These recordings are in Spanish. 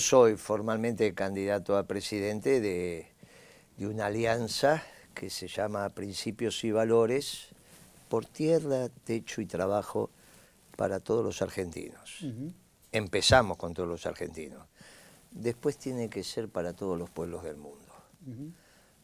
Soy formalmente candidato a presidente de, una alianza que se llama Principios y Valores por tierra, techo y trabajo para todos los argentinos. Empezamos con todos los argentinos. Después tiene que ser para todos los pueblos del mundo.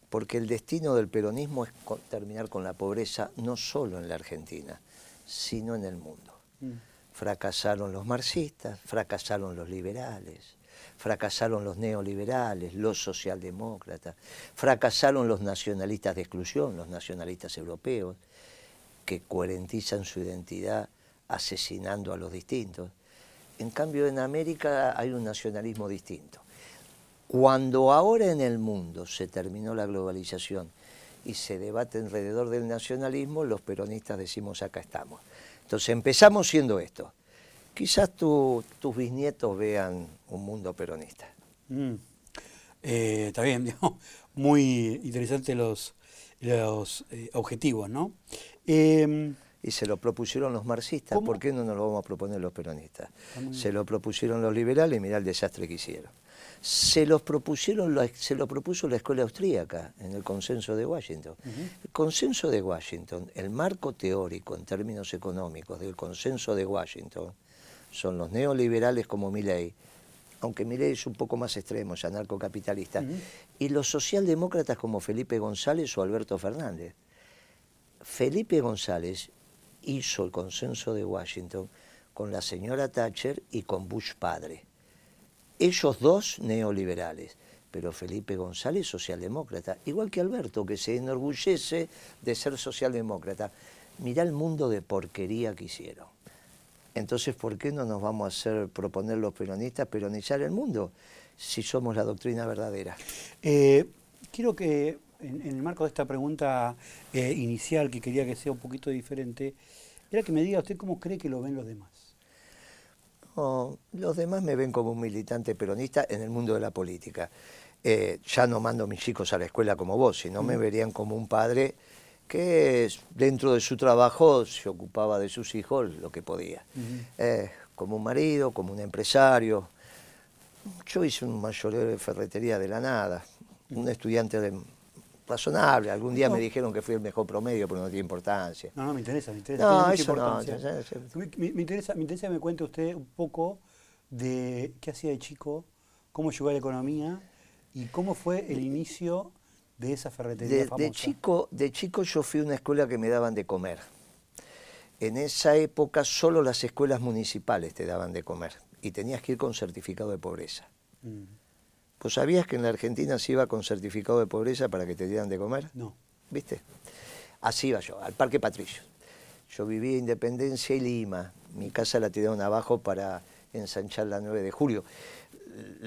Porque el destino del peronismo es terminar con la pobreza no solo en la Argentina, sino en el mundo. Mm. Fracasaron los marxistas, fracasaron los liberales, fracasaron los neoliberales, los socialdemócratas, fracasaron los nacionalistas de exclusión, los nacionalistas europeos, que coherentizan su identidad asesinando a los distintos. En cambio, en América hay un nacionalismo distinto. Cuando ahora en el mundo se terminó la globalización y se debate alrededor del nacionalismo, los peronistas decimos acá estamos. Entonces empezamos siendo esto. Quizás tus bisnietos vean un mundo peronista. Mm. Eh, está bien, muy interesantes los, los eh, objetivos, ¿no? Em, y se lo propusieron los marxistas, ¿por qué no nos lo vamos a proponer los peronistas? Se lo propusieron los liberales y mirá el desastre que hicieron. Se, los propusieron, se lo propuso la escuela austríaca en el consenso de Washington. El consenso de Washington, el marco teórico en términos económicos del consenso de Washington, son los neoliberales como Milley, aunque Milley es un poco más extremo, es anarcocapitalista, y los socialdemócratas como Felipe González o Alberto Fernández. Felipe González hizo el consenso de Washington con la señora Thatcher y con Bush padre. Ellos dos neoliberales, pero Felipe González socialdemócrata, igual que Alberto, que se enorgullece de ser socialdemócrata. Mirá el mundo de porquería que hicieron. Entonces, ¿por qué no nos vamos a hacer proponer los peronistas peronizar el mundo si somos la doctrina verdadera? Eh, quiero que, en, el marco de esta pregunta eh, inicial, que quería que sea un poquito diferente, era que me diga usted cómo cree que lo ven los demás. los demás me ven como un militante peronista en el mundo de la política. Eh, ya no mando a mis chicos a la escuela como vos, sino me verían como un padre que dentro de su trabajo se ocupaba de sus hijos lo que podía. Eh, como un marido, como un empresario. Yo hice un mayoreo de ferretería de la nada, un estudiante de, razonable. Algún día me dijeron que fui el mejor promedio, pero no tiene importancia. No, no, me interesa, me interesa. No, eso no. Me, me, interesa, me interesa que me cuente usted un poco de qué hacía de chico, cómo llegó a la economía y cómo fue el inicio de esa ferretería de, famosa? De chico, de chico yo fui a una escuela que me daban de comer. En esa época solo las escuelas municipales te daban de comer y tenías que ir con certificado de pobreza. Mm. ¿Pues sabías que en la Argentina se iba con certificado de pobreza para que te dieran de comer? No. ¿Viste? Así iba yo, al Parque Patricio. Yo vivía Independencia y Lima. Mi casa la tiraron abajo para ensanchar la 9 de julio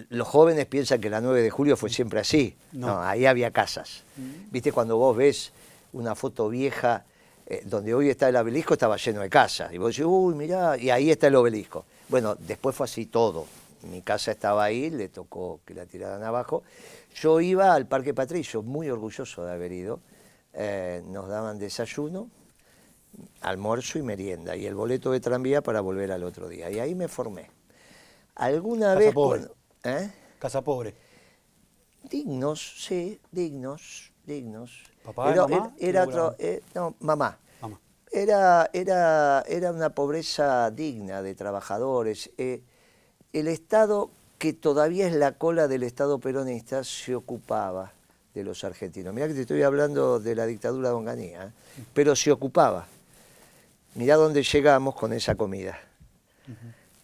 los jóvenes piensan que la 9 de julio fue siempre así. No, ahí había casas. Mm. Viste, cuando vos ves una foto vieja, eh, donde hoy está el obelisco, estaba lleno de casas. Y vos decís, uy, mirá, y ahí está el obelisco. Bueno, después fue así todo. Mi casa estaba ahí, le tocó que la tiraran abajo. Yo iba al Parque Patricio, muy orgulloso de haber ido. Eh, nos daban desayuno, almuerzo y merienda, y el boleto de tranvía para volver al otro día. Y ahí me formé. Alguna vez... ¿Eh? Casa pobre. Dignos, sí, dignos, dignos. ¿Papá era, mamá? Era, otro, eh, no, mamá. Era, era, era una pobreza digna de trabajadores. Eh, el Estado, que todavía es la cola del Estado peronista, se ocupaba de los argentinos. Mirá que te estoy hablando de la dictadura de Onganía, pero se ocupaba. Mirá dónde llegamos con esa comida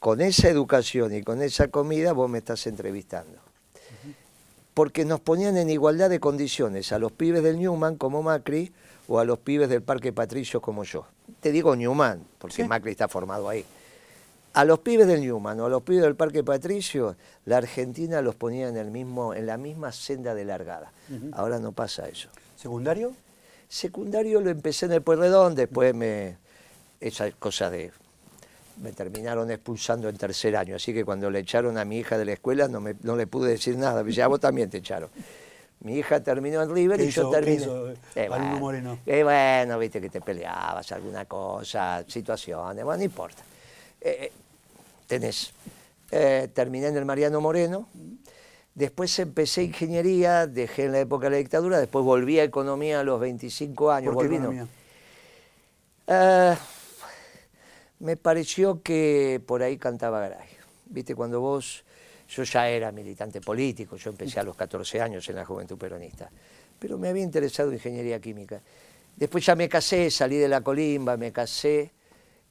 con esa educación y con esa comida vos me estás entrevistando. Porque nos ponían en igualdad de condiciones a los pibes del Newman como Macri o a los pibes del Parque Patricio como yo. Te digo Newman, porque Macri está formado ahí. A los pibes del Newman o a los pibes del Parque Patricio, la Argentina los ponía en, el mismo, en la misma senda de largada. Ahora no pasa eso. ¿Secundario? Secundario lo empecé en el Pueyrredón, después me... Esa cosa de me terminaron expulsando en tercer año, así que cuando le echaron a mi hija de la escuela no, me, no le pude decir nada, me a vos también te echaron. Mi hija terminó en River y yo terminé. Hizo, eh, bueno, Moreno? Eh, bueno, viste que te peleabas, alguna cosa, situaciones, bueno, no importa. Eh, tenés Eh, terminé en el Mariano Moreno. Después empecé ingeniería, dejé en la época de la dictadura, después volví a economía a los 25 años. ¿Por qué economía? Eh, me pareció que por ahí cantaba Garay. Viste, cuando vos, yo ya era militante político, yo empecé a los 14 años en la Juventud Peronista, pero me había interesado ingeniería química. Después ya me casé, salí de la colimba, me casé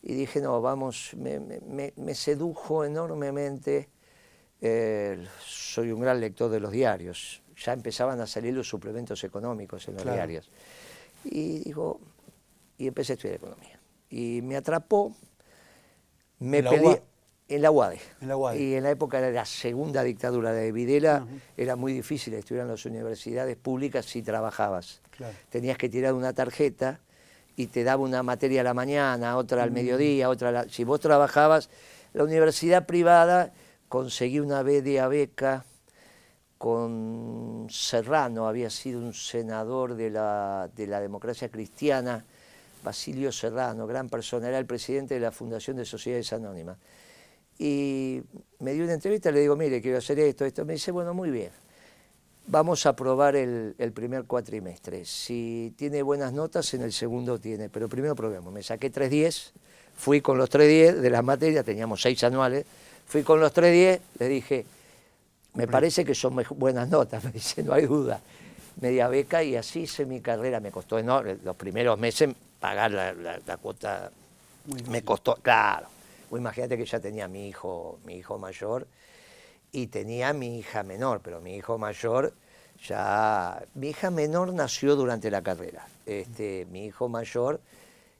y dije, no, vamos, me, sedujo enormemente, eh, soy un gran lector de los diarios, ya empezaban a salir los suplementos económicos en los diarios. Y digo, y empecé a estudiar economía. Y me atrapó, me peleé en la UADE. Y en la época de la segunda dictadura de Videla era muy difícil estudiar en las universidades públicas si trabajabas. Tenías que tirar una tarjeta y te daba una materia a la mañana, otra al mediodía, otra a la... Si vos trabajabas, la universidad privada conseguí una BDA beca con Serrano, había sido un senador de la, de la democracia cristiana, Basilio Serrano, gran persona, era el presidente de la Fundación de Sociedades Anónimas. Y me dio una entrevista, le digo, mire, quiero hacer esto, esto. Me dice, bueno, muy bien, vamos a probar el, primer cuatrimestre. Si tiene buenas notas, en el segundo tiene, pero primero probemos. Me saqué 3.10, fui con los 3.10 de las materias, teníamos seis anuales, fui con los 3.10, le dije, me parece que son buenas notas, me dice, no hay duda. Media beca y así hice mi carrera, me costó enorme, los primeros meses pagar la, cuota me costó, claro. imagínate que ya tenía mi hijo, mi hijo mayor y tenía mi hija menor, pero mi hijo mayor ya. Mi hija menor nació durante la carrera. Este, mi hijo mayor,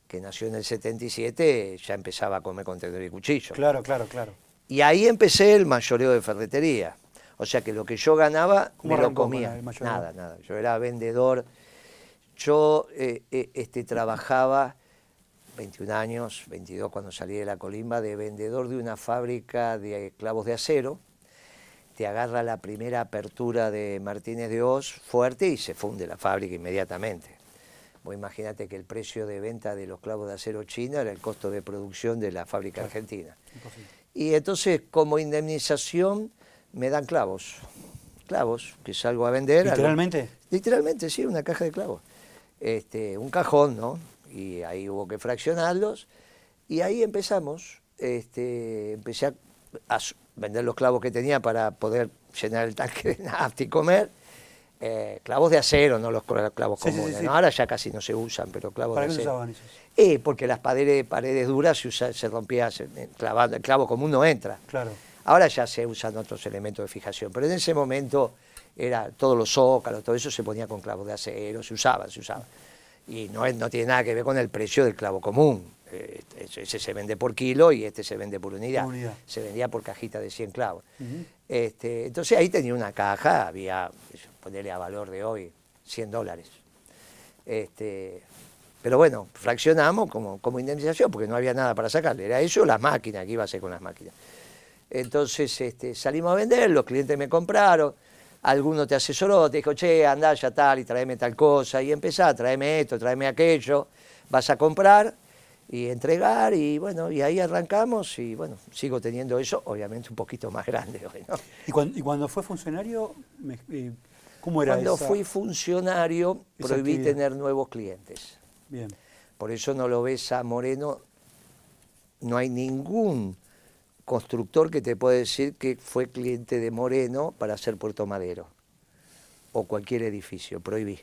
que nació en el 77, ya empezaba a comer con tenedor y cuchillo. Claro, claro, claro. Y ahí empecé el mayoreo de ferretería. O sea que lo que yo ganaba me lo comía. Nada, nada. Yo era vendedor yo eh, eh, este, trabajaba 21 años, 22 cuando salí de la colimba, de vendedor de una fábrica de clavos de acero. Te agarra la primera apertura de Martínez de Oz fuerte y se funde la fábrica inmediatamente. Vos imagínate que el precio de venta de los clavos de acero china era el costo de producción de la fábrica argentina. Y entonces, como indemnización, me dan clavos. Clavos, que salgo a vender. ¿Literalmente? literalmente, sí, una caja de clavos este, un cajón, ¿no? Y ahí hubo que fraccionarlos. Y ahí empezamos, este, empecé a, vender los clavos que tenía para poder llenar el tanque de nafta y comer. Eh, clavos de acero, no los clavos comunes. Ahora ya casi no se usan, pero clavos de acero. ¿Para qué usaban esos? Eh, porque las paredes, paredes duras se, usa, se rompía, eh, clavando, el clavo común no entra. Claro. Ahora ya se usan otros elementos de fijación, pero en ese momento era todos los zócalos, todo eso se ponía con clavos de acero, se usaba, se usaba. Y no, no tiene nada que ver con el precio del clavo común. Eh, ese se vende por kilo y este se vende por unidad. Se vendía por cajita de 100 clavos. este, entonces ahí tenía una caja, había, ponerle a valor de hoy, 100 dólares. Este, pero bueno, fraccionamos como, como indemnización porque no había nada para sacarle. Era eso la máquina, que iba a hacer con las máquinas. Entonces este, salimos a vender, los clientes me compraron alguno te asesoró, te dijo, che, andá ya tal y tráeme tal cosa, y empezá, tráeme esto, tráeme aquello, vas a comprar y entregar, y bueno, y ahí arrancamos, y bueno, sigo teniendo eso, obviamente un poquito más grande hoy, ¿no? ¿Y cuando, fue funcionario, eh, cómo era Cuando fui funcionario, prohibí tener nuevos clientes. Bien. Por eso no lo ves a Moreno, no hay ningún constructor que te puede decir que fue cliente de Moreno para hacer Puerto Madero o cualquier edificio, prohibí.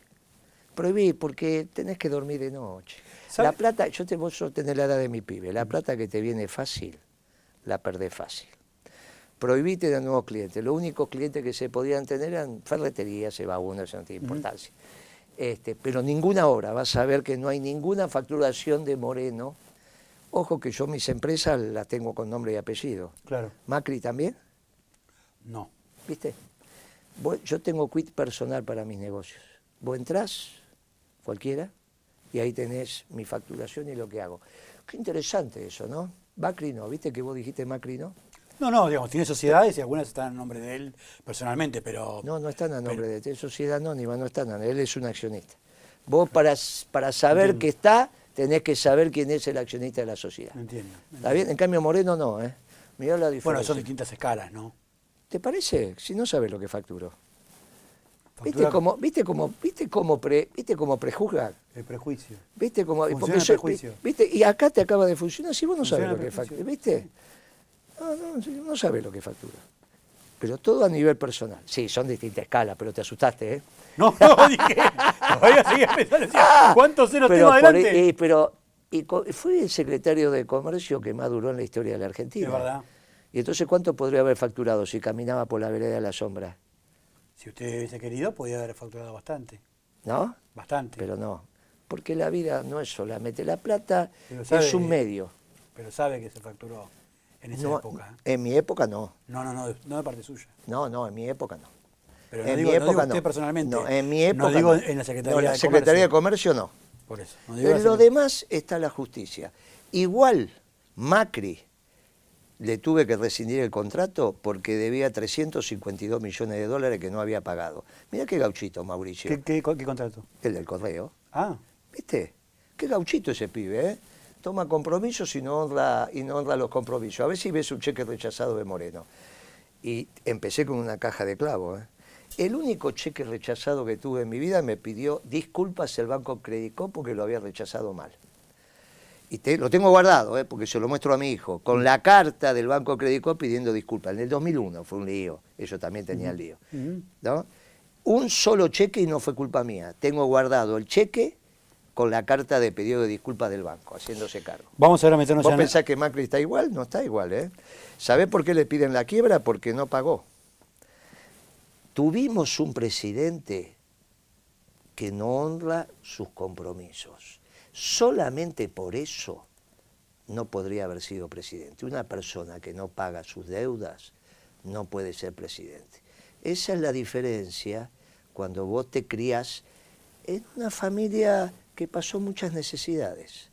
Prohibí porque tenés que dormir de noche. La plata, yo te vos tenés la edad de mi pibe, la plata que te viene fácil, la perdés fácil. Prohibí tener nuevos clientes. Los únicos clientes que se podían tener eran ferreterías, se va uno, eso no tiene importancia. Este, pero ninguna obra, vas a ver que no hay ninguna facturación de Moreno Ojo que yo mis empresas las tengo con nombre y apellido. Claro. ¿Macri también? No. ¿Viste? Yo tengo quit personal para mis negocios. Vos entrás, cualquiera, y ahí tenés mi facturación y lo que hago. Qué interesante eso, ¿no? Macri no, ¿viste que vos dijiste Macri no? No, no, digamos, tiene sociedades y algunas están a nombre de él personalmente, pero... No, no están a nombre de él, es sociedad anónima, no están a él es un accionista. Vos para, para saber que está, tenés que saber quién es el accionista de la sociedad. Entiendo. ¿Está bien? En cambio Moreno no, ¿eh? Mirá la diferencia. Bueno, son distintas escalas, ¿no? ¿Te parece? Si no sabes lo que facturó. ¿Viste cómo, viste cómo, viste cómo, pre, viste cómo prejuzga? El prejuicio. ¿Viste cómo, el prejuicio. ¿viste? Y acá te acaba de funcionar si vos no sabes lo que factura. ¿Viste? No, no, no sabes lo que factura. Pero todo a nivel personal. Sí, son distintas escalas, pero te asustaste, ¿eh? No, no, dije. Todavía seguía pensando. Ah, ¿Cuántos ceros tengo adelante? Eh, pero y fue el secretario de Comercio que más duró en la historia de la Argentina. Es verdad. Y entonces, ¿cuánto podría haber facturado si caminaba por la vereda de la sombra? Si usted hubiese querido, podía haber facturado bastante. ¿No? Bastante. Pero no. Porque la vida no es solamente la plata, es un medio. Pero sabe que se facturó en esa época. En mi época no. No, no, no, no de parte suya. No, no, en mi época no. Pero en mi época no. usted personalmente. No, en mi época. No digo en la Secretaría, no, la Secretaría de Comercio no. Por eso. en lo demás está la justicia. Igual Macri le tuve que rescindir el contrato porque debía 352 millones de dólares que no había pagado. Mira qué gauchito, Mauricio. ¿Qué, contrato? El del correo. Ah. ¿Viste? Qué gauchito ese pibe, ¿eh? Toma compromisos y no, honra, y no honra los compromisos. A ver si ves un cheque rechazado de Moreno. Y empecé con una caja de clavos, ¿eh? El único cheque rechazado que tuve en mi vida me pidió disculpas el Banco Credicó porque lo había rechazado mal y lo tengo guardado, eh, porque se lo muestro a mi hijo, con la carta del Banco Crédito pidiendo disculpas. En el 2001 fue un lío, ellos también tenían lío. ¿no? Un solo cheque y no fue culpa mía. Tengo guardado el cheque con la carta de pedido de disculpas del banco, haciéndose cargo. Vamos ahora a meternos ¿Vos pensás que Macri está igual? No está igual, ¿eh? ¿Sabés por qué le piden la quiebra? Porque no pagó. Tuvimos un presidente que no honra sus compromisos Solamente por eso no podría haber sido presidente. Una persona que no paga sus deudas no puede ser presidente. Esa es la diferencia cuando vos te crías en una familia que pasó muchas necesidades,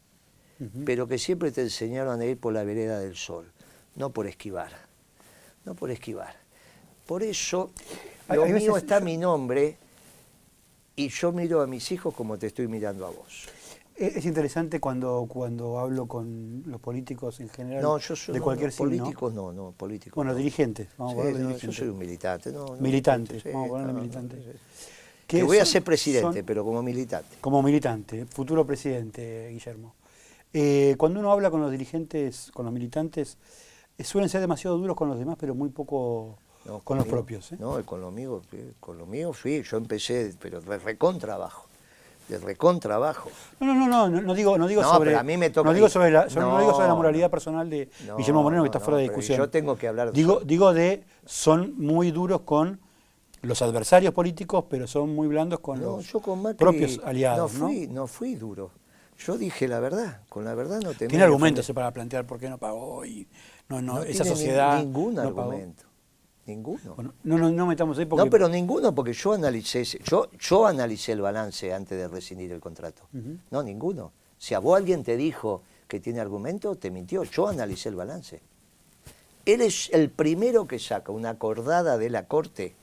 pero que siempre te enseñaron a ir por la vereda del sol, no por esquivar, no por esquivar. Por eso, lo mío está mi nombre y yo miro a mis hijos como te estoy mirando a vos. Es interesante cuando, cuando hablo con los políticos en general, no, yo soy, de cualquier no, Políticos no, no, políticos. Bueno, dirigentes, vamos a dirigentes. Yo soy un militante. No, militantes, vamos a ponerle militantes. Que voy a ser presidente, pero como militante. Como militante, futuro presidente, Guillermo. Eh, cuando uno habla con los dirigentes, con los militantes, eh, suelen ser demasiado duros con los demás, pero muy poco con los propios. ¿eh? No, con lo mío, con lo mío fui, yo empecé, pero recontra abajo de recontrabajo. No, no, no, no, no digo, no digo sobre. a mí me toca no digo sobre la, no, digo sobre la moralidad personal de Guillermo Moreno, que está fuera de discusión. Yo tengo que hablar. Digo, digo de son muy duros con los adversarios políticos, pero son muy blandos con los propios aliados. No fui, ¿no? fui duro. Yo dije la verdad, con la verdad no tengo. Tiene argumentos para plantear por qué no pagó y no, no, esa sociedad. ningún argumento. Ninguno. no, no, no metamos ahí porque... No, pero ninguno, porque yo analicé, yo, yo analicé el balance antes de rescindir el contrato. No, ninguno. Si a vos alguien te dijo que tiene argumento, te mintió. Yo analicé el balance. Él es el primero que saca una acordada de la Corte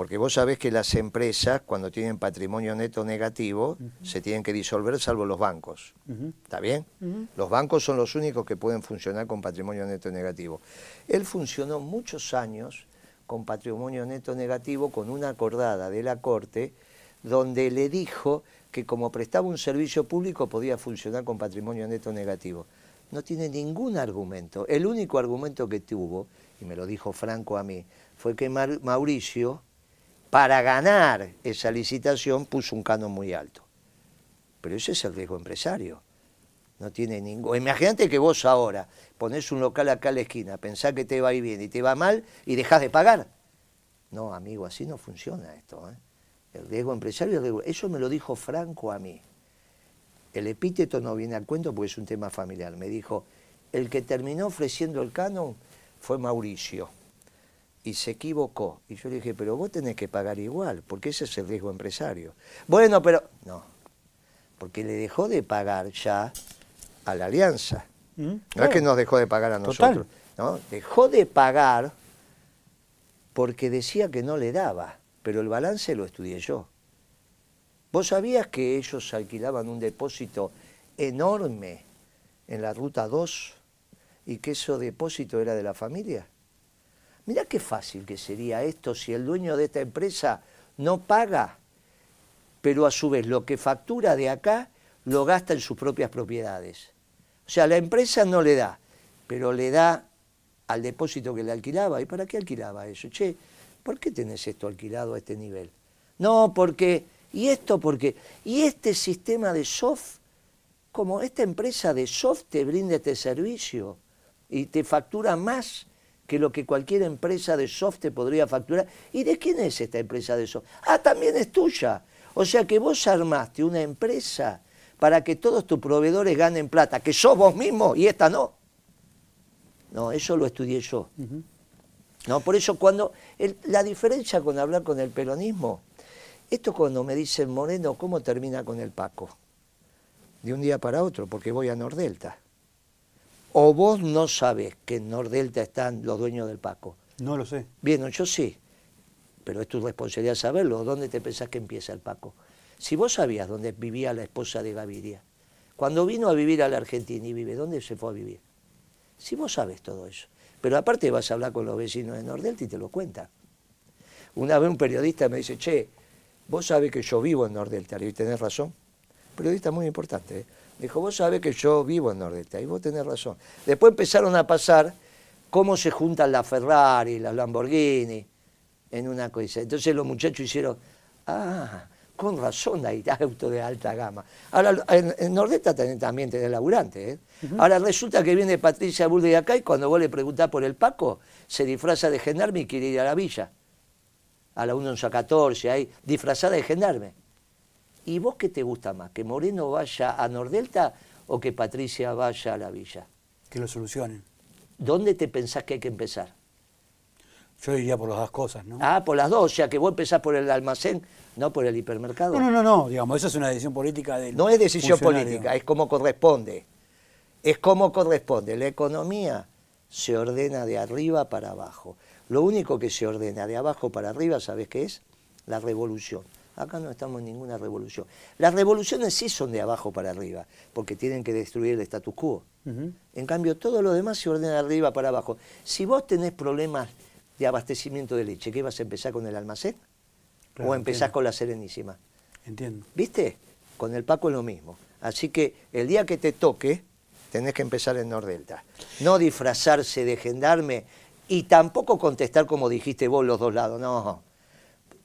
porque vos sabés que las empresas, cuando tienen patrimonio neto negativo, se tienen que disolver salvo los bancos. ¿Está bien? Los bancos son los únicos que pueden funcionar con patrimonio neto negativo. Él funcionó muchos años con patrimonio neto negativo con una acordada de la Corte donde le dijo que como prestaba un servicio público podía funcionar con patrimonio neto negativo. No tiene ningún argumento. El único argumento que tuvo, y me lo dijo Franco a mí, fue que Mauricio para ganar esa licitación puso un canon muy alto. Pero ese es el riesgo empresario. No tiene ningún. Imagínate que vos ahora ponés un local acá a la esquina, pensás que te va a ir bien y te va mal y dejás de pagar. No, amigo, así no funciona esto. ¿eh? El riesgo empresario, eso me lo dijo Franco a mí. El epíteto no viene al cuento porque es un tema familiar. Me dijo, el que terminó ofreciendo el canon fue Mauricio y se equivocó. Y yo le dije, pero vos tenés que pagar igual, porque ese es el riesgo empresario. Bueno, pero no, porque le dejó de pagar ya a la alianza. ¿Mm? No es que nos dejó de pagar a nosotros, ¿no? Dejó de pagar porque decía que no le daba, pero el balance lo estudié yo. ¿Vos sabías que ellos alquilaban un depósito enorme en la ruta 2 y que eso depósito era de la familia. Mirá qué fácil que sería esto si el dueño de esta empresa no paga, pero a su vez lo que factura de acá lo gasta en sus propias propiedades. O sea, la empresa no le da, pero le da al depósito que le alquilaba. ¿Y para qué alquilaba eso? Che, ¿por qué tenés esto alquilado a este nivel? No, porque, y esto porque, y este sistema de soft, como esta empresa de soft te brinda este servicio y te factura más que lo que cualquier empresa de soft te podría facturar. ¿Y de quién es esta empresa de soft? Ah, también es tuya. O sea que vos armaste una empresa para que todos tus proveedores ganen plata, que sos vos mismo y esta no. No, eso lo estudié yo. No, por eso cuando la diferencia con hablar con el peronismo, esto cuando me dicen Moreno, ¿cómo termina con el Paco? De un día para otro, porque voy a Nordelta. O vos no sabés que en Nordelta están los dueños del Paco. No lo sé. Bien, yo sí, pero es tu responsabilidad saberlo. ¿Dónde te pensás que empieza el Paco? Si vos sabías dónde vivía la esposa de Gaviria, cuando vino a vivir a la Argentina y vive, ¿dónde se fue a vivir? Si vos sabes todo eso. Pero aparte vas a hablar con los vecinos de Nordelta y te lo cuentan. Una vez un periodista me dice, che, vos sabés que yo vivo en Nordelta, y tenés razón. Periodista muy importante, ¿eh? Dijo, vos sabés que yo vivo en Nordelta, y vos tenés razón. Después empezaron a pasar cómo se juntan las Ferrari, las Lamborghini, en una cosa. Entonces los muchachos hicieron, ah, con razón hay autos de alta gama. Ahora, en, Nordelta también tenés laburante, ¿eh? Ahora resulta que viene Patricia Bull de acá y cuando vos le preguntás por el Paco, se disfraza de gendarme y quiere ir a la villa. A la 1114, ahí, disfrazada de gendarme. ¿Y vos qué te gusta más? ¿Que Moreno vaya a Nordelta o que Patricia vaya a la villa? Que lo solucionen. ¿Dónde te pensás que hay que empezar? Yo diría por las dos cosas, ¿no? Ah, por las dos, o sea que vos empezás por el almacén, no por el hipermercado. No, no, no, no, digamos, eso es una decisión política del No es decisión política, es como corresponde. Es como corresponde. La economía se ordena de arriba para abajo. Lo único que se ordena de abajo para arriba, ¿sabes qué es? La revolución. Acá no estamos en ninguna revolución. Las revoluciones sí son de abajo para arriba, porque tienen que destruir el status quo. En cambio, todo lo demás se ordena de arriba para abajo. Si vos tenés problemas de abastecimiento de leche, ¿qué vas a empezar con el almacén? ¿O empezás con la Serenísima? Entiendo. ¿Viste? Con el Paco es lo mismo. Así que el día que te toque, tenés que empezar en Nordelta. No disfrazarse de gendarme y tampoco contestar como dijiste vos los dos lados. No,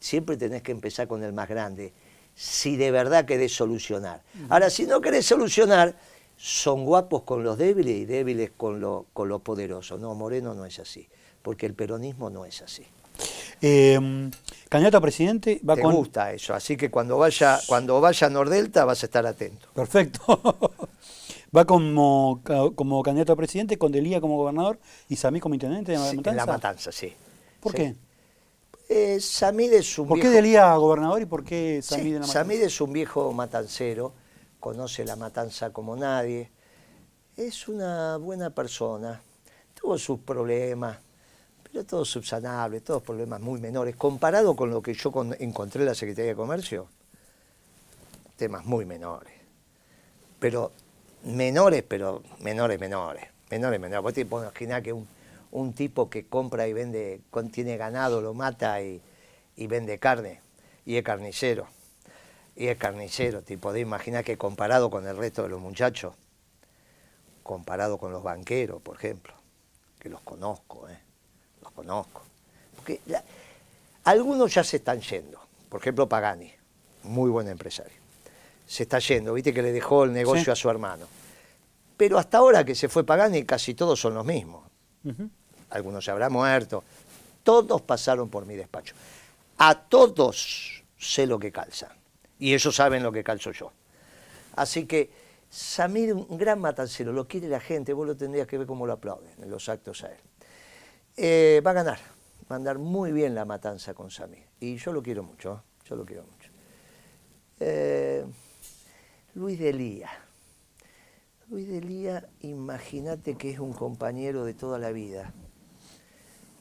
siempre tenés que empezar con el más grande, si de verdad querés solucionar. Ahora, si no querés solucionar, son guapos con los débiles y débiles con, lo, con los poderosos. No, Moreno no es así, porque el peronismo no es así. Eh, candidato a presidente va Te gusta eso, así que cuando vaya, cuando vaya a Nordelta vas a estar atento. Perfecto. va como, como candidato a presidente, con Delía como gobernador y Samí como intendente de La Matanza. En La Matanza, sí. ¿Por qué? Eh, Samid es un ¿Por qué Delía gobernador y por qué Samid la Matanza? Samid es un viejo matancero, conoce la matanza como nadie. Es una buena persona. Tuvo sus problemas, pero todo subsanable, todos problemas muy menores. Comparado con lo que yo encontré en la Secretaría de Comercio, temas muy menores. Pero menores, pero menores, menores. Menores, menores. Vos te imaginar que un un tipo que compra y vende, tiene ganado, lo mata y, vende carne, y es carnicero. Y es carnicero, te podés imaginar que comparado con el resto de los muchachos, comparado con los banqueros, por ejemplo, que los conozco, ¿eh? los conozco. Porque algunos ya se están yendo, por ejemplo Pagani, muy buen empresario. Se está yendo, viste que le dejó el negocio a su hermano. Pero hasta ahora que se fue Pagani, casi todos son los mismos algunos se habrán muerto, todos pasaron por mi despacho. A todos sé lo que calzan, y ellos saben lo que calzo yo. Así que Samir, un gran matancero, lo quiere la gente, vos lo tendrías que ver cómo lo aplauden en los actos a él. Eh, va a ganar, va a andar muy bien la matanza con Samir, y yo lo quiero mucho, ¿eh? yo lo quiero mucho. Eh, Luis de Lía. Luis de Lía, imagínate que es un compañero de toda la vida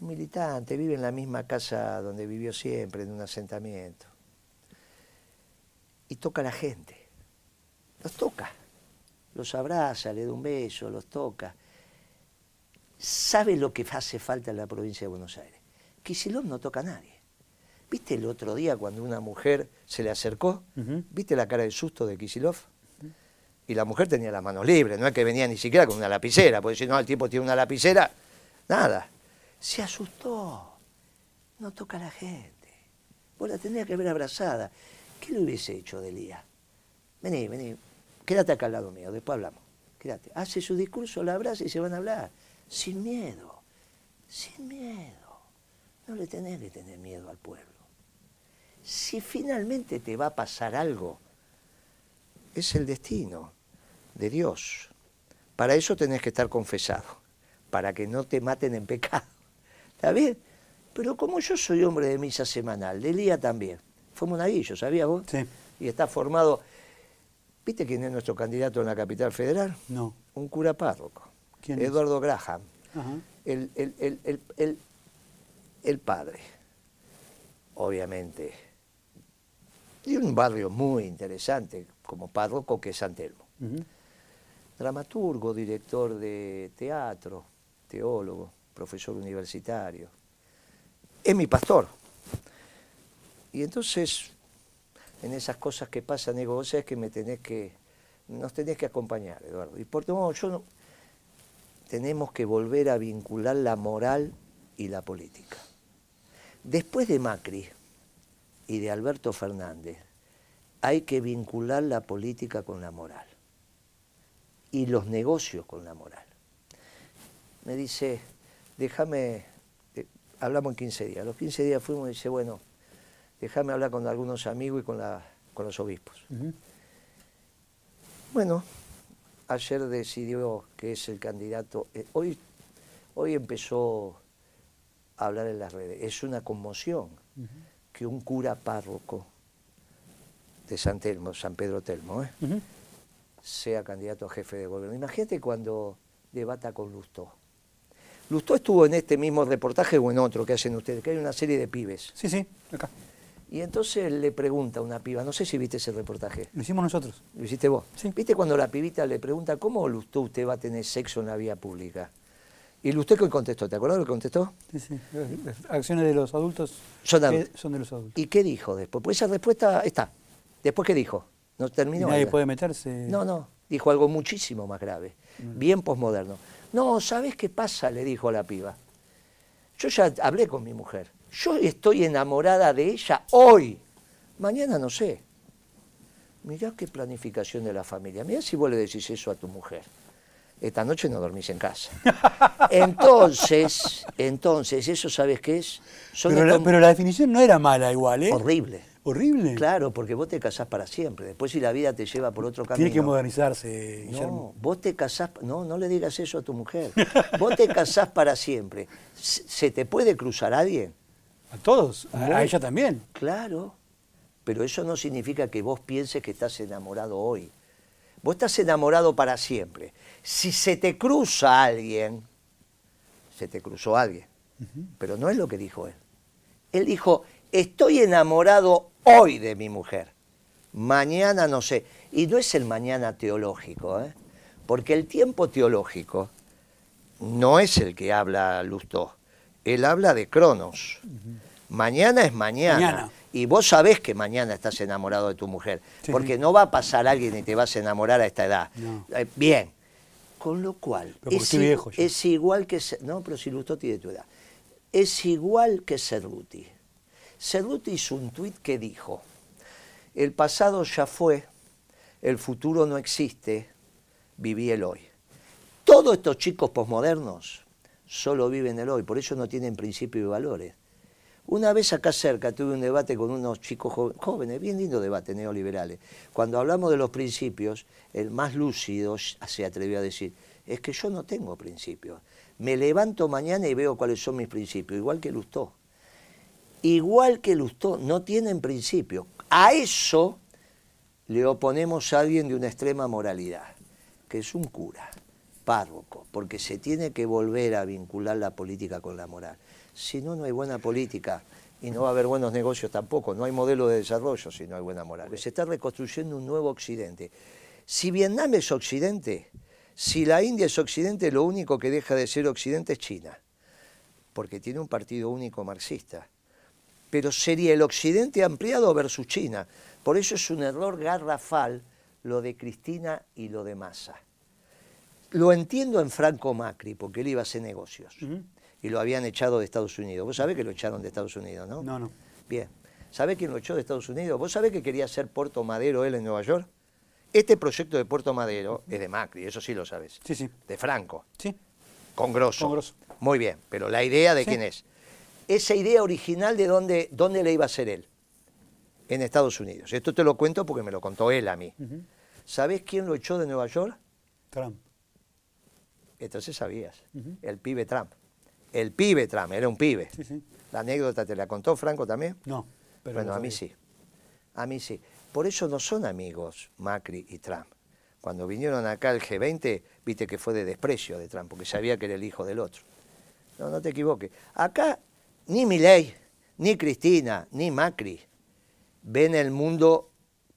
militante, vive en la misma casa donde vivió siempre, en un asentamiento. Y toca a la gente. Los toca. Los abraza, le da un beso, los toca. sabe lo que hace falta en la provincia de Buenos Aires. Kisilov no toca a nadie. ¿Viste el otro día cuando una mujer se le acercó? ¿Viste la cara de susto de Kisilov? Y la mujer tenía las manos libres, no es que venía ni siquiera con una lapicera, porque si no, el tipo tiene una lapicera, nada. Se asustó. No toca a la gente. Vos la tendrías que ver abrazada. ¿Qué le hubiese hecho de? Vení, vení, quédate acá al lado mío, después hablamos. Quédate. Hace su discurso, la abraza y se van a hablar. Sin miedo, sin miedo. No le tenés que tener miedo al pueblo. Si finalmente te va a pasar algo, es el destino de Dios. Para eso tenés que estar confesado, para que no te maten en pecado. ¿Está bien? Pero como yo soy hombre de misa semanal, de día también, fue monaguillo, ¿sabías vos? Sí. Y está formado. ¿Viste quién es nuestro candidato en la capital federal? No. Un cura párroco. ¿Quién Eduardo Graham. Ajá. El, el, el, el, el, el padre, obviamente, de un barrio muy interesante como párroco que es San Telmo. Dramaturgo, director de teatro, teólogo, profesor universitario. Es mi pastor. Y entonces, en esas cosas que pasan, digo, vos sabés que me tenés que, nos tenés que acompañar, Eduardo. Y por no, yo tenemos que volver a vincular la moral y la política. Después de Macri y de Alberto Fernández, hay que vincular la política con la moral y los negocios con la moral. Me dice, déjame, eh, hablamos en 15 días. A los 15 días fuimos y dice, bueno, déjame hablar con algunos amigos y con, la, con los obispos. Bueno, ayer decidió que es el candidato. eh, hoy, hoy empezó a hablar en las redes. Es una conmoción que un cura párroco de San Telmo, San Pedro Telmo, ¿eh? Sea candidato a jefe de gobierno. Imagínate cuando debata con Lustó. Lustó estuvo en este mismo reportaje o en otro que hacen ustedes, que hay una serie de pibes. Sí, sí, acá. Y entonces le pregunta a una piba, no sé si viste ese reportaje. Lo hicimos nosotros. ¿Lo hiciste vos? Sí. ¿Viste cuando la pibita le pregunta cómo Lustó usted va a tener sexo en la vía pública? Y Lustó que contestó, ¿te acuerdas lo que contestó? Sí, sí. Las acciones de los adultos Son adultos. son de los adultos. ¿Y qué dijo después? Pues esa respuesta está. ¿Después qué dijo? No Y terminó. nadie puede meterse. No, no, dijo algo muchísimo más grave, bien posmoderno. No, ¿sabes qué pasa? Le dijo a la piba. Yo ya hablé con mi mujer. Yo estoy enamorada de ella hoy. Mañana no sé. Mirá qué planificación de la familia. Mirá si vos le decís eso a tu mujer. Esta noche no dormís en casa. Entonces, entonces, ¿eso sabes qué es? Son Pero la, pero la definición no era mala igual, ¿eh? horrible. Horrible. Claro, porque vos te casás para siempre. Después si la vida te lleva por otro camino. Tiene que modernizarse, Guillermo. No, vos te casás, no, no le digas eso a tu mujer. Vos te casás para siempre. ¿Se te puede cruzar alguien? A todos, a, Muy- a ella también. Claro, pero eso no significa que vos pienses que estás enamorado hoy. Vos estás enamorado para siempre. Si se te cruza alguien, se te cruzó alguien. Pero no es lo que dijo él. Él dijo, estoy enamorado hoy de mi mujer. Mañana no sé. Y no es el mañana teológico, ¿eh? porque el tiempo teológico no es el que habla Lustó. Él habla de Cronos. Mañana es mañana. Mañana. Y vos sabés que mañana estás enamorado de tu mujer. Sí, porque no va a pasar alguien y te vas a enamorar a esta edad. No. Eh, bien. Con lo cual, es, viejo igual que... No, pero si Lustó tiene tu edad. Es igual que Cerruti. Cerruti hizo un tuit que dijo, el pasado ya fue, el futuro no existe, viví el hoy. Todos estos chicos posmodernos solo viven el hoy, por eso no tienen principios y valores. Una vez acá cerca tuve un debate con unos chicos jóvenes, bien lindo debate, neoliberales. Cuando hablamos de los principios, el más lúcido se atrevió a decir, es que yo no tengo principios. Me levanto mañana y veo cuáles son mis principios, igual que Lustó. Igual que Lustó, no tienen principios. A eso le oponemos a alguien de una extrema moralidad, que es un cura, párroco, porque se tiene que volver a vincular la política con la moral. Si no, no hay buena política y no va a haber buenos negocios tampoco, no hay modelo de desarrollo si no hay buena moral. Se está reconstruyendo un nuevo Occidente. Si Vietnam es Occidente, Si la India es Occidente, lo único que deja de ser Occidente es China, porque tiene un partido único marxista. Pero sería el Occidente ampliado versus China. Por eso es un error garrafal lo de Cristina y lo de Massa. Lo entiendo en Franco Macri, porque él iba a hacer negocios. Y lo habían echado de Estados Unidos. Vos sabés que lo echaron de Estados Unidos, ¿no? No, no. Bien. ¿Sabés quién lo echó de Estados Unidos? ¿Vos sabés que quería hacer Puerto Madero él en Nueva York? Este proyecto de Puerto Madero es de Macri, eso sí lo sabes. Sí, sí. De Franco. Sí. Con Grosso. Muy bien, pero la idea de quién es. Esa idea original de dónde, dónde le iba a ser él. En Estados Unidos. Esto te lo cuento porque me lo contó él a mí. ¿Sabés quién lo echó de Nueva York? Trump. Entonces sabías. El pibe Trump. El pibe Trump, era un pibe. Sí, sí. ¿La anécdota te la contó Franco también? No. Pero bueno, a mí sí. A mí sí. Por eso no son amigos Macri y Trump. Cuando vinieron acá al G20, viste que fue de desprecio de Trump, porque sabía que era el hijo del otro. No, no te equivoques. Acá ni Milei, ni Cristina, ni Macri ven el mundo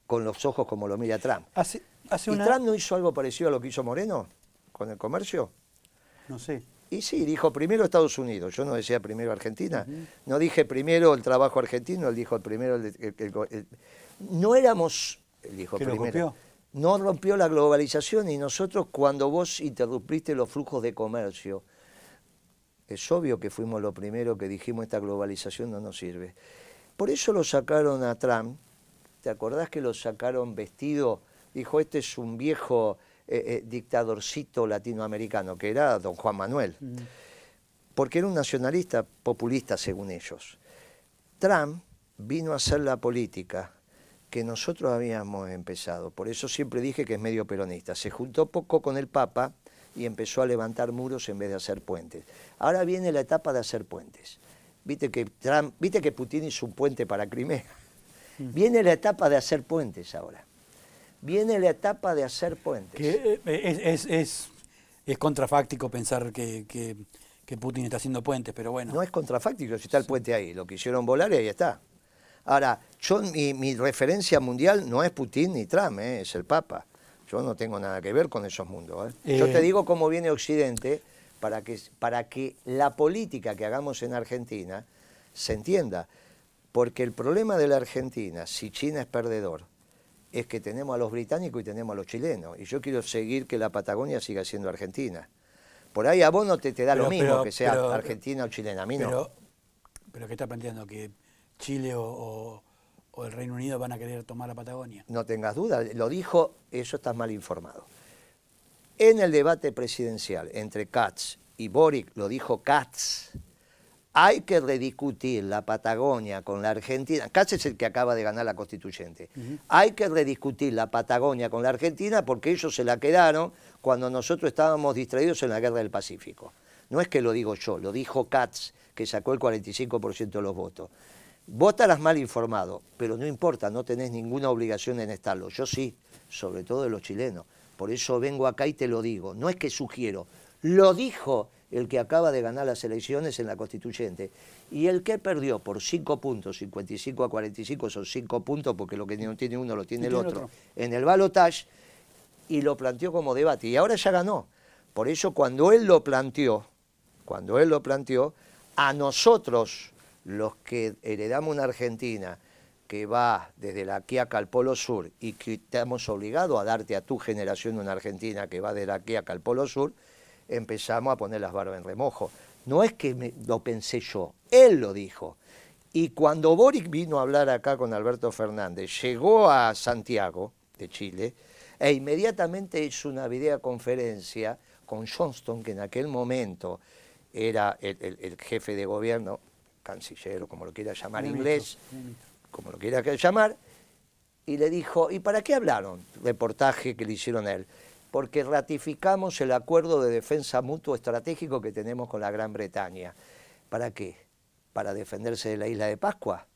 con los ojos como lo mira Trump. Hace, hace ¿Y Trump no hizo algo parecido a lo que hizo Moreno con el comercio? No sé. Y sí, dijo primero Estados Unidos, yo no decía primero Argentina, no dije primero el trabajo argentino, él dijo primero el, no éramos, él dijo primero, rompió? no rompió la globalización y nosotros cuando vos interrumpiste los flujos de comercio, es obvio que fuimos lo primero que dijimos esta globalización no nos sirve. Por eso lo sacaron a Trump, ¿te acordás que lo sacaron vestido? Dijo, este es un viejo eh, eh, dictadorcito latinoamericano, que era don Juan Manuel, porque era un nacionalista populista según ellos. Trump vino a hacer la política que nosotros habíamos empezado, por eso siempre dije que es medio peronista, se juntó poco con el Papa y empezó a levantar muros en vez de hacer puentes. Ahora viene la etapa de hacer puentes. Viste que, Trump, ¿viste que Putin hizo un puente para Crimea. Viene la etapa de hacer puentes ahora viene la etapa de hacer puentes. Que eh, es, es, es, contrafáctico pensar que, que, Putin está haciendo puentes, pero bueno. No es contrafáctico, si está el puente ahí, lo quisieron volar y ahí está. Ahora, yo, mi, referencia mundial no es Putin ni Trump, eh, es el Papa. Yo no tengo nada que ver con esos mundos. Eh. Yo te digo cómo viene Occidente para que, para que la política que hagamos en Argentina se entienda. Porque el problema de la Argentina, si China es perdedor, es que tenemos a los británicos y tenemos a los chilenos. Y yo quiero seguir que la Patagonia siga siendo Argentina. Por ahí a vos no te, te da lo mismo que sea Argentina o chilena, a mí no. Pero ¿qué está planteando? ¿Que Chile o, el Reino Unido van a querer tomar la Patagonia? No tengas duda, lo dijo, eso estás mal informado. En el debate presidencial entre Katz y Boric, lo dijo Katz, hay que rediscutir la Patagonia con la Argentina. Casi es el que acaba de ganar la constituyente. Hay que rediscutir la Patagonia con la Argentina porque ellos se la quedaron cuando nosotros estábamos distraídos en la guerra del Pacífico. No es que lo digo yo, lo dijo Katz, que sacó el 45% de los votos. Vos estarás mal informado, pero no importa, no tenés ninguna obligación en estarlo. Yo sí, sobre todo de los chilenos. Por eso vengo acá y te lo digo. No es que sugiero, lo dijo el que acaba de ganar las elecciones en la constituyente. Y el que perdió por 5 puntos, 55 a 45 son 5 puntos, porque lo que no tiene uno lo tiene el otro, en el balotage, y lo planteó como debate. Y ahora ya ganó. Por eso cuando él lo planteó, cuando él lo planteó, a nosotros, los que heredamos una Argentina que va desde la Quiaca al Polo Sur y que estamos obligados a darte a tu generación una Argentina que va de la Quiaca al Polo Sur, empezamos a poner las barbas en remojo. No es que lo pensé yo, él lo dijo. Y cuando Boric vino a hablar acá con Alberto Fernández, llegó a Santiago de Chile e inmediatamente hizo una videoconferencia con Johnston, que en aquel momento era el, jefe de gobierno, canciller o como lo quiera llamar inglés, como lo quiera llamar, y le dijo, ¿y para qué hablaron? Reportaje que le hicieron a él porque ratificamos el acuerdo de defensa mutuo estratégico que tenemos con la Gran Bretaña. ¿Para qué? ¿Para defenderse de la isla de Pascua?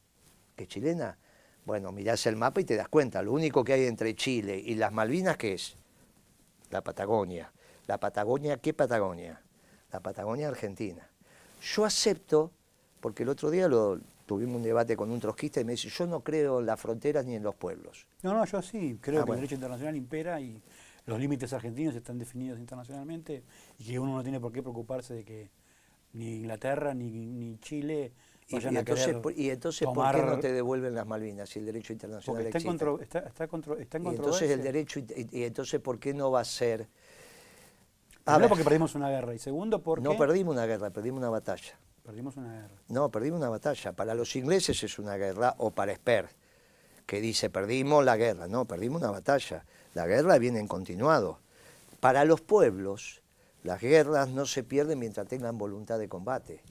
¿Que chilena? Bueno, mirás el mapa y te das cuenta, lo único que hay entre Chile y las Malvinas, ¿qué es? La Patagonia. ¿La Patagonia qué Patagonia? La Patagonia Argentina. Yo acepto, porque el otro día lo, tuvimos un debate con un trotskista y me dice, yo no creo en las fronteras ni en los pueblos. No, no, yo sí, creo ah, que el derecho internacional impera y los límites argentinos están definidos internacionalmente y que uno no tiene por qué preocuparse de que ni Inglaterra ni, ni Chile y, entonces, y entonces ¿por qué no te devuelven las Malvinas si el derecho internacional está existe? En está, está, está en y entonces el derecho y, entonces ¿por qué no va a ser? Primero porque perdimos una guerra y segundo porque no perdimos una guerra, perdimos una batalla. Perdimos una guerra. No, perdimos una batalla. Para los ingleses es una guerra o para Esper que dice perdimos la guerra. No, perdimos una batalla. La guerra viene en continuado. Para los pueblos, las guerras no se pierden mientras tengan voluntad de combate.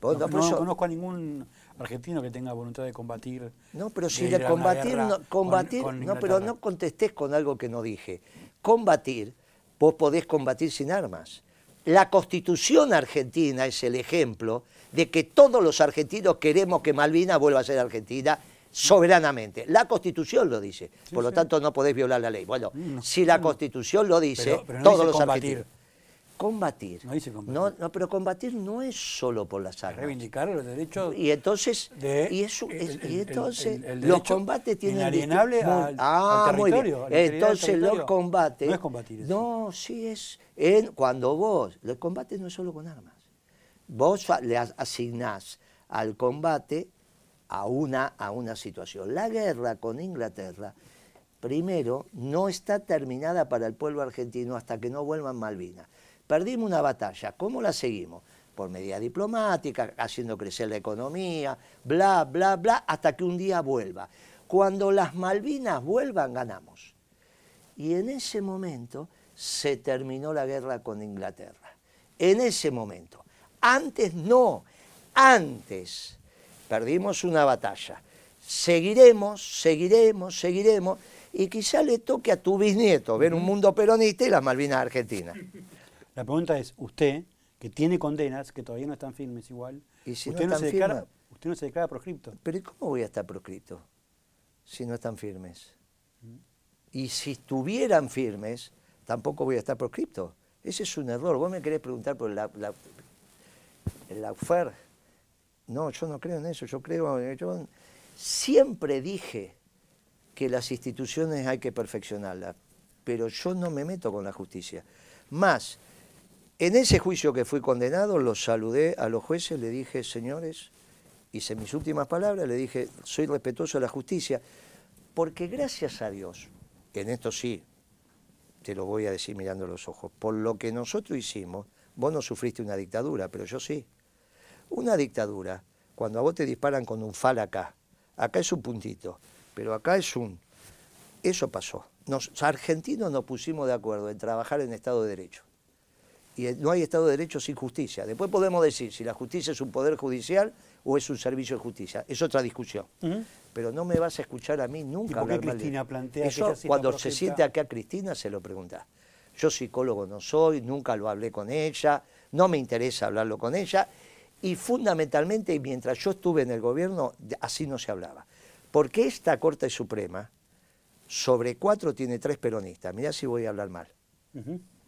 No, conozco a ningún argentino que tenga voluntad de combatir. No, pero si de combatir, no, combatir, no, pero no contestés con algo que no dije. Combatir, vos podés combatir sin armas. La constitución argentina es el ejemplo de que todos los argentinos queremos que Malvinas vuelva a ser Argentina soberanamente. La Constitución lo dice, por lo tanto no podés violar la ley. Bueno, si la Constitución lo dice, todos los argentinos combatir. No dice combatir. No, no, pero combatir no es solo por las armas. Reivindicar los derechos. Y entonces, y, eso, y entonces los combates tienen. Inalienable al, ah, territorio. entonces los combates. No es combatir. No, sí es. En, cuando vos. Los combates no es solo con armas. Vos le asignás al combate a una, a una situación. La guerra con Inglaterra primero, no está terminada para el pueblo argentino hasta que no vuelvan Malvinas. Perdimos una batalla, ¿cómo la seguimos? Por medida diplomática, haciendo crecer la economía, bla, bla, bla, hasta que un día vuelva. Cuando las Malvinas vuelvan, ganamos. Y en ese momento se terminó la guerra con Inglaterra. En ese momento. Antes no, antes perdimos una batalla. Seguiremos, seguiremos, seguiremos, y quizá le toque a tu bisnieto ver un mundo peronista y las Malvinas Argentinas. La pregunta es, usted, que tiene condenas, que todavía no están firmes igual, usted, no se declara, usted no se declara proscripto. Pero ¿y cómo voy a estar proscripto si no están firmes? Y si estuvieran firmes, tampoco voy a estar proscripto. Ese es un error. Vos me querés preguntar por la, la, el UFER. No, yo no creo en eso. Yo creo, yo siempre dije que las instituciones hay que perfeccionarlas, pero yo no me meto con la justicia. Más, en ese juicio que fui condenado, los saludé a los jueces, le dije, señores, hice mis últimas palabras, le dije, soy respetuoso de la justicia, porque gracias a Dios, en esto sí, te lo voy a decir mirando los ojos, por lo que nosotros hicimos, vos no sufriste una dictadura, pero yo sí. Una dictadura, cuando a vos te disparan con un fal acá, acá es un puntito, pero acá es un... Eso pasó. Los argentinos nos pusimos de acuerdo en trabajar en Estado de Derecho y no hay Estado de Derecho sin justicia. Después podemos decir si la justicia es un poder judicial o es un servicio de justicia. Es otra discusión. Pero no me vas a escuchar a mí nunca hablar Cristina plantea Eso, cuando se siente acá Cristina, se lo pregunta. Yo psicólogo no soy, nunca lo hablé con ella, no me interesa hablarlo con ella. Y fundamentalmente, mientras yo estuve en el gobierno, así no se hablaba. Porque esta Corte Suprema, sobre cuatro, tiene tres peronistas. Mirá si voy a hablar mal.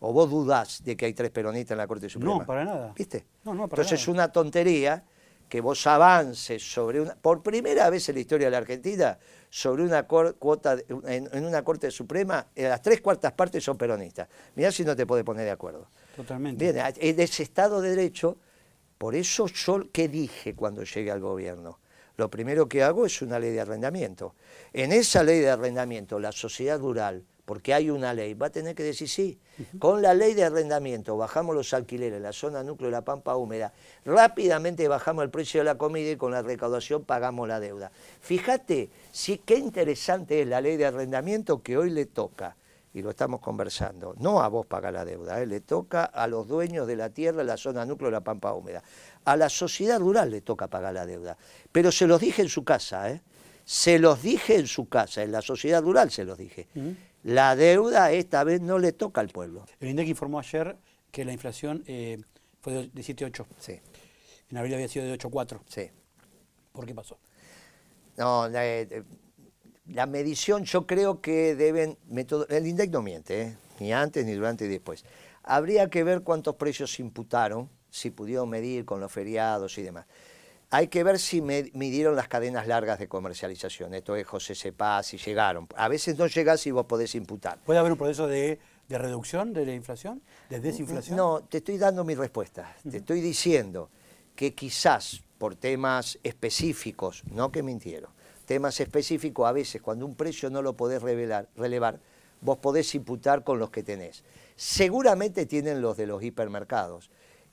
¿O vos dudás de que hay tres peronistas en la Corte Suprema? No, para nada. ¿Viste? No, no, para Entonces es una tontería que vos avances sobre una, por primera vez en la historia de la Argentina, sobre una cuota, en, una Corte Suprema, eh, las tres cuartas partes son peronistas. Mirá si no te podés poner de acuerdo. Totalmente. Bien, en ese Estado de Derecho, por eso yo, ¿qué dije cuando llegué al gobierno? Lo primero que hago es una ley de arrendamiento. En esa ley de arrendamiento, la sociedad rural porque hay una ley, va a tener que decir sí. Con la ley de arrendamiento bajamos los alquileres en la zona núcleo de la Pampa Húmeda, rápidamente bajamos el precio de la comida y con la recaudación pagamos la deuda. Fíjate, sí, qué interesante es la ley de arrendamiento que hoy le toca, y lo estamos conversando, no a vos pagar la deuda, ¿eh? le toca a los dueños de la tierra en la zona núcleo de la Pampa Húmeda. A la sociedad rural le toca pagar la deuda, pero se los dije en su casa, ¿eh? se los dije en su casa, en la sociedad rural se los dije. La deuda esta vez no le toca al pueblo. El INDEC informó ayer que la inflación eh, fue de 7,8. Sí. En abril había sido de 8,4. Sí. ¿Por qué pasó? No, la, eh, medición yo creo que deben... el INDEC no miente, ¿eh? ni antes, ni durante, ni después. Habría que ver cuántos precios se imputaron, si pudieron medir con los feriados y demás. Hay que ver si midieron las cadenas largas de comercialización. Esto es José Sepa, si llegaron. A veces no llegas y vos podés imputar. ¿Puede haber un proceso de, reducción de la inflación? ¿De desinflación? No, te estoy dando mi respuesta. Te estoy diciendo que quizás por temas específicos, no que mintieron, temas específicos, a veces cuando un precio no lo podés revelar, relevar, vos podés imputar con los que tenés. Seguramente tienen los de los hipermercados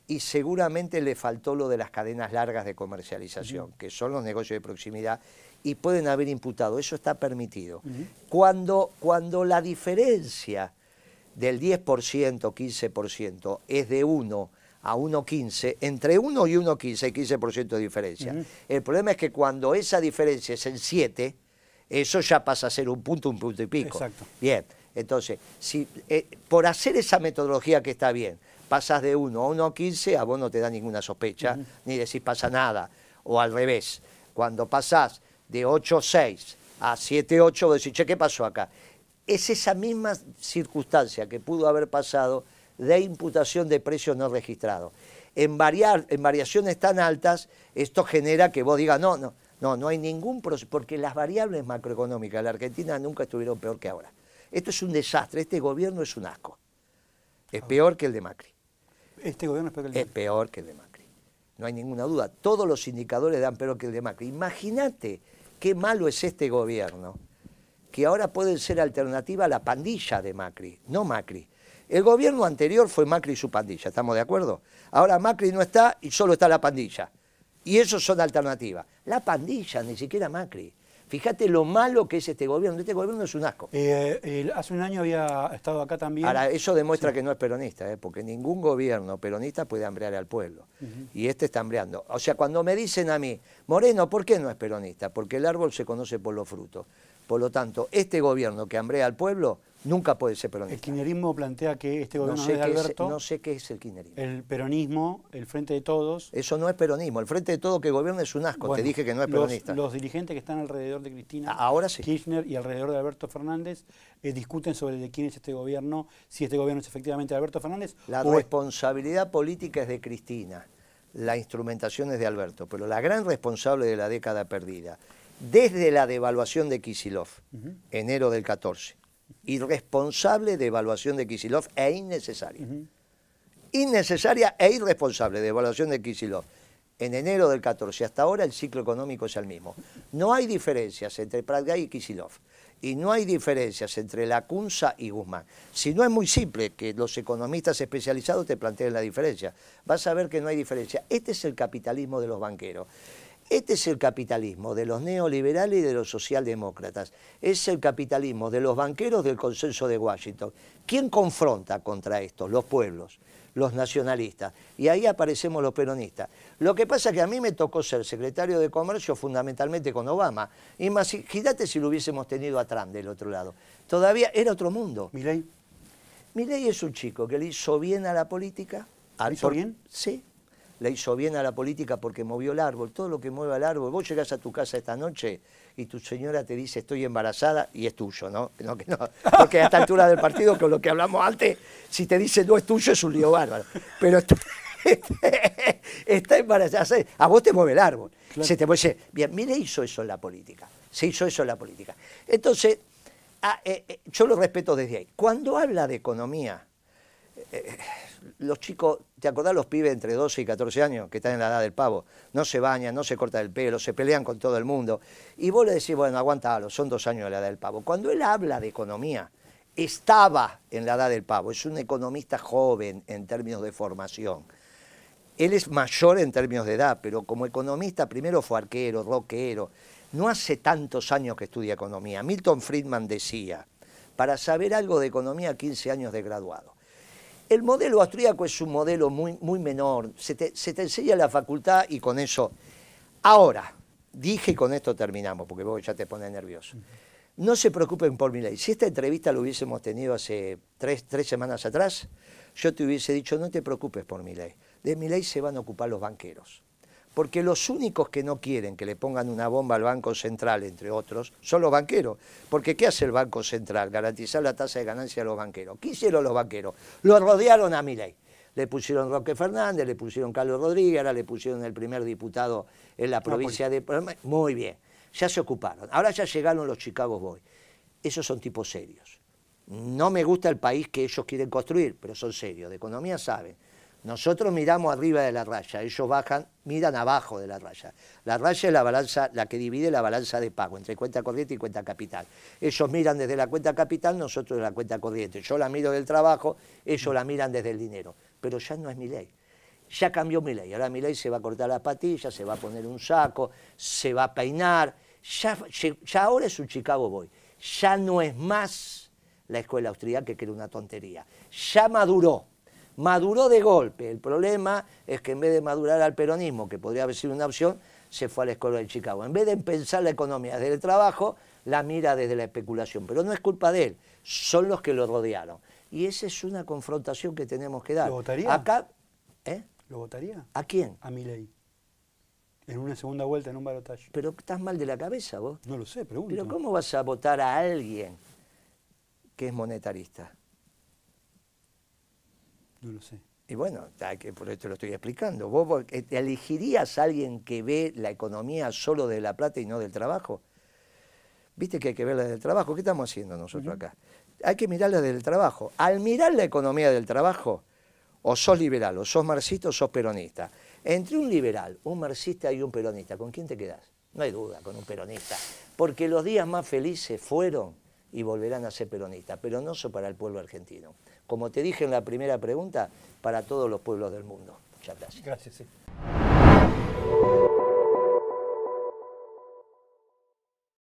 y seguramente le faltó lo de las cadenas largas de comercialización, que son los negocios de proximidad, y pueden haber imputado, eso está permitido. cuando, cuando la diferencia del 10%, 15% es de 1 a 1,15, entre 1 y 1,15 hay 15% de diferencia. El problema es que cuando esa diferencia es en 7, eso ya pasa a ser un punto, un punto y pico. Exacto. Bien, entonces, si, eh, por hacer esa metodología que está bien, pasas de 1 a 1,15, a vos no te da ninguna sospecha, ni decís pasa nada. O al revés, cuando pasás de 8,6 a 7,8, vos decís, che, ¿qué pasó acá? Es esa misma circunstancia que pudo haber pasado de imputación de precios no registrados. En, variar, en variaciones tan altas, esto genera que vos digas, no, no, no, no hay ningún proceso, porque las variables macroeconómicas de la Argentina nunca estuvieron peor que ahora. Esto es un desastre, este gobierno es un asco. Es peor que el de Macri. Este gobierno es peor que el de Macri. Es peor que el de Macri. No hay ninguna duda. Todos los indicadores dan peor que el de Macri. Imagínate qué malo es este gobierno, que ahora puede ser alternativa a la pandilla de Macri, no Macri. El gobierno anterior fue Macri y su pandilla, ¿estamos de acuerdo? Ahora Macri no está y solo está la pandilla. Y eso son alternativas. La pandilla, ni siquiera Macri. Fíjate lo malo que es este gobierno. Este gobierno es un asco. Eh, hace un año había estado acá también. Ahora, eso demuestra que no es peronista, ¿eh? porque ningún gobierno peronista puede hambrear al pueblo. Y este está hambreando. O sea, cuando me dicen a mí, Moreno, ¿por qué no es peronista? Porque el árbol se conoce por los frutos. Por lo tanto, este gobierno que hambrea al pueblo nunca puede ser peronista. El kirchnerismo plantea que este gobierno no sé de Alberto... no sé qué es el kirchnerismo. El peronismo, el Frente de Todos... Eso no es peronismo. El Frente de Todos que gobierna es un asco. Te dije que no es peronista. Los, dirigentes que están alrededor de Cristina Ahora sí. Kirchner y alrededor de Alberto Fernández eh, discuten sobre de quién es este gobierno, si este gobierno es efectivamente de Alberto Fernández. La responsabilidad política es de Cristina. La instrumentación es de Alberto. Pero la gran responsable de la década perdida desde la devaluación de Kisilov, enero del 14, irresponsable de evaluación de Kisilov e innecesaria. Innecesaria e irresponsable de evaluación de Kisilov. En enero del 14 hasta ahora el ciclo económico es el mismo. No hay diferencias entre Pratgay y Kisilov. Y no hay diferencias entre Lacunza y Guzmán. Si no es muy simple que los economistas especializados te planteen la diferencia, vas a ver que no hay diferencia. Este es el capitalismo de los banqueros. Este es el capitalismo de los neoliberales y de los socialdemócratas. Es el capitalismo de los banqueros del consenso de Washington. ¿Quién confronta contra esto? Los pueblos, los nacionalistas. Y ahí aparecemos los peronistas. Lo que pasa es que a mí me tocó ser secretario de Comercio fundamentalmente con Obama. Imagínate si lo hubiésemos tenido a Trump del otro lado. Todavía era otro mundo. ¿Milei? Milei es un chico que le hizo bien a la política. ¿Le hizo bien? Sí, le hizo bien a la política porque movió el árbol, todo lo que mueve el árbol. Vos llegás a tu casa esta noche y tu señora te dice estoy embarazada y es tuyo, ¿no? no, que no porque a esta altura del partido, con lo que hablamos antes, si te dice no es tuyo es un lío bárbaro. Pero está, embarazada, a vos te mueve el árbol. Se te puede bien, mire, hizo eso en la política, se hizo eso en la política. Entonces, ah, eh, eh, yo lo respeto desde ahí. Cuando habla de economía, eh, los chicos, ¿te acordás los pibes entre 12 y 14 años que están en la edad del pavo? No se bañan, no se cortan el pelo, se pelean con todo el mundo. Y vos le decís, bueno, aguántalo, son dos años de la edad del pavo. Cuando él habla de economía, estaba en la edad del pavo, es un economista joven en términos de formación. Él es mayor en términos de edad, pero como economista primero fue arquero, roquero. No hace tantos años que estudia economía. Milton Friedman decía, para saber algo de economía, 15 años de graduado. El modelo austríaco es un modelo muy, muy menor, se te, enseña en la facultad y con eso. Ahora, dije y con esto terminamos, porque vos ya te pones nervioso. No se preocupen por mi ley. Si esta entrevista lo hubiésemos tenido hace tres, tres semanas atrás, yo te hubiese dicho, no te preocupes por mi ley. De mi ley se van a ocupar los banqueros porque los únicos que no quieren que le pongan una bomba al Banco Central, entre otros, son los banqueros. Porque ¿qué hace el Banco Central? Garantizar la tasa de ganancia de los banqueros. ¿Qué hicieron los banqueros? Lo rodearon a Milei. le pusieron Roque Fernández, le pusieron Carlos Rodríguez, ahora le pusieron el primer diputado en la provincia de... Muy bien, ya se ocuparon. Ahora ya llegaron los Chicago Boys. Esos son tipos serios. No me gusta el país que ellos quieren construir, pero son serios, de economía saben. Nosotros miramos arriba de la raya, ellos bajan, miran abajo de la raya. La raya es la balanza, la que divide la balanza de pago entre cuenta corriente y cuenta capital. Ellos miran desde la cuenta capital, nosotros desde la cuenta corriente. Yo la miro del trabajo, ellos la miran desde el dinero. Pero ya no es mi ley. Ya cambió mi ley. Ahora mi ley se va a cortar las patillas, se va a poner un saco, se va a peinar. Ya, ya ahora es un Chicago Boy. Ya no es más la escuela austríaca que era una tontería. Ya maduró maduró de golpe. El problema es que en vez de madurar al peronismo, que podría haber sido una opción, se fue a la escuela de Chicago. En vez de pensar la economía desde el trabajo, la mira desde la especulación. Pero no es culpa de él, son los que lo rodearon. Y esa es una confrontación que tenemos que dar. ¿Lo votaría? Acá, ¿eh? ¿Lo votaría? ¿A quién? A mi ley. En una segunda vuelta, en un balotaje. Pero estás mal de la cabeza vos. No lo sé, pregunto. Pero ¿cómo vas a votar a alguien que es monetarista? No lo sé. Y bueno, por esto lo estoy explicando. ¿Vos elegirías a alguien que ve la economía solo de la plata y no del trabajo? Viste que hay que verla del trabajo. ¿Qué estamos haciendo nosotros acá? Hay que mirarla del trabajo. Al mirar la economía del trabajo, o sos liberal, o sos marxista, o sos peronista. Entre un liberal, un marxista y un peronista, ¿con quién te quedás? No hay duda, con un peronista. Porque los días más felices fueron y volverán a ser peronistas, pero no son para el pueblo argentino como te dije en la primera pregunta, para todos los pueblos del mundo. Muchas gracias. Gracias. Sí.